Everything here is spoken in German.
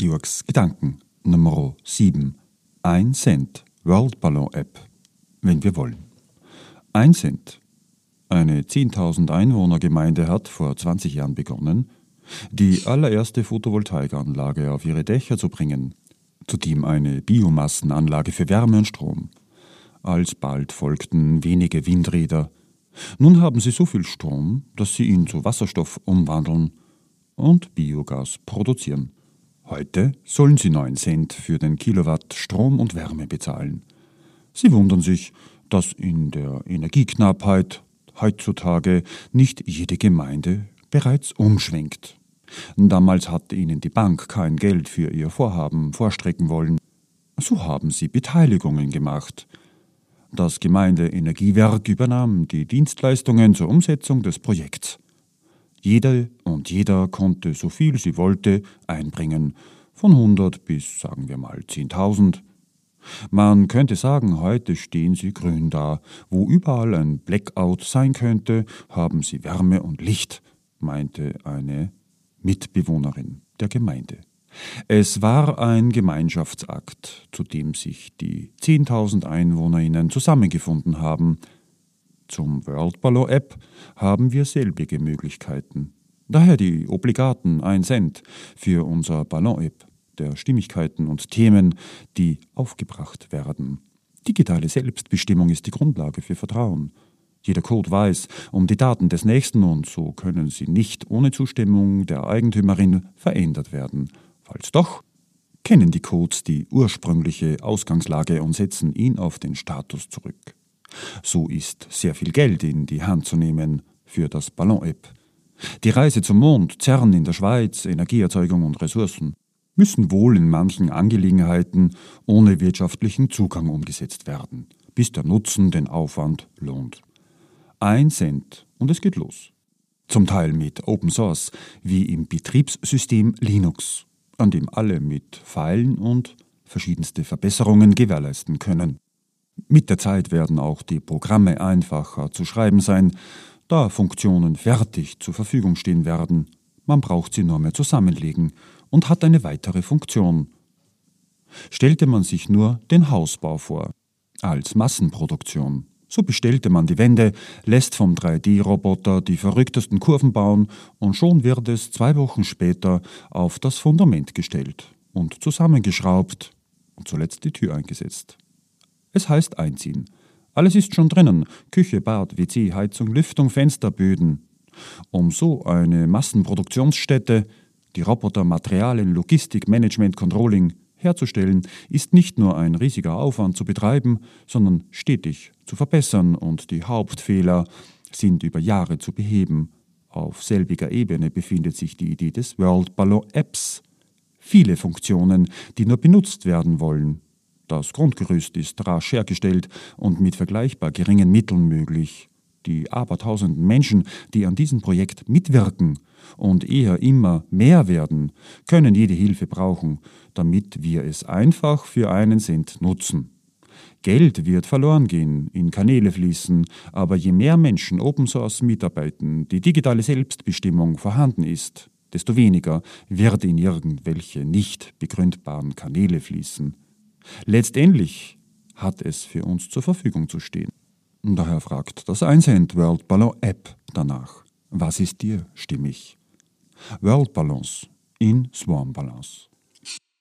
Georgs Gedanken Nummer 7. 1 Cent World Ballon App, wenn wir wollen. 1 Cent. Eine 10.000 Einwohner Gemeinde hat vor 20 Jahren begonnen, die allererste Photovoltaikanlage auf ihre Dächer zu bringen, zudem eine Biomassenanlage für Wärme und Strom. Alsbald folgten wenige Windräder. Nun haben sie so viel Strom, dass sie ihn zu Wasserstoff umwandeln und Biogas produzieren. Heute sollen sie 9 Cent für den Kilowatt Strom und Wärme bezahlen. Sie wundern sich, dass in der Energieknappheit heutzutage nicht jede Gemeinde bereits umschwenkt. Damals hatte ihnen die Bank kein Geld für ihr Vorhaben vorstrecken wollen. So haben sie Beteiligungen gemacht. Das Gemeindeenergiewerk übernahm die Dienstleistungen zur Umsetzung des Projekts. Jede und jeder konnte so viel sie wollte einbringen, von 100 bis sagen wir mal 10.000. Man könnte sagen, heute stehen sie grün da. Wo überall ein Blackout sein könnte, haben sie Wärme und Licht, meinte eine Mitbewohnerin der Gemeinde. Es war ein Gemeinschaftsakt, zu dem sich die 10.000 Einwohnerinnen zusammengefunden haben. Zum World Ballon App haben wir selbige Möglichkeiten. Daher die obligaten 1 Cent für unser Ballon App der Stimmigkeiten und Themen, die aufgebracht werden. Digitale Selbstbestimmung ist die Grundlage für Vertrauen. Jeder Code weiß um die Daten des Nächsten und so können sie nicht ohne Zustimmung der Eigentümerin verändert werden. Falls doch, kennen die Codes die ursprüngliche Ausgangslage und setzen ihn auf den Status zurück. So ist sehr viel Geld in die Hand zu nehmen für das Ballon-App. Die Reise zum Mond, CERN in der Schweiz, Energieerzeugung und Ressourcen müssen wohl in manchen Angelegenheiten ohne wirtschaftlichen Zugang umgesetzt werden, bis der Nutzen den Aufwand lohnt. Ein Cent und es geht los. Zum Teil mit Open Source, wie im Betriebssystem Linux, an dem alle mit Pfeilen und verschiedenste Verbesserungen gewährleisten können. Mit der Zeit werden auch die Programme einfacher zu schreiben sein, da Funktionen fertig zur Verfügung stehen werden. Man braucht sie nur mehr zusammenlegen und hat eine weitere Funktion. Stellte man sich nur den Hausbau vor, als Massenproduktion. So bestellte man die Wände, lässt vom 3D-Roboter die verrücktesten Kurven bauen und schon wird es zwei Wochen später auf das Fundament gestellt und zusammengeschraubt und zuletzt die Tür eingesetzt. Es heißt einziehen. Alles ist schon drinnen. Küche, Bad, WC, Heizung, Lüftung, Fenster, Böden. Um so eine Massenproduktionsstätte die Roboter, Materialien, Logistik, Management, Controlling herzustellen, ist nicht nur ein riesiger Aufwand zu betreiben, sondern stetig zu verbessern und die Hauptfehler sind über Jahre zu beheben. Auf selbiger Ebene befindet sich die Idee des World Ballon Apps. Viele Funktionen, die nur benutzt werden wollen. Das Grundgerüst ist rasch hergestellt und mit vergleichbar geringen Mitteln möglich. Die abertausenden Menschen, die an diesem Projekt mitwirken, und eher immer mehr werden, können jede Hilfe brauchen, damit wir es einfach für einen Cent nutzen. Geld wird verloren gehen, in Kanäle fließen, aber je mehr Menschen Open Source mitarbeiten, die digitale Selbstbestimmung vorhanden ist, desto weniger wird in irgendwelche nicht begründbaren Kanäle fließen. Letztendlich hat es für uns zur Verfügung zu stehen. Daher fragt das 1 Cent World Ballon App danach. Was ist dir stimmig? World Balance in Swarm Balance.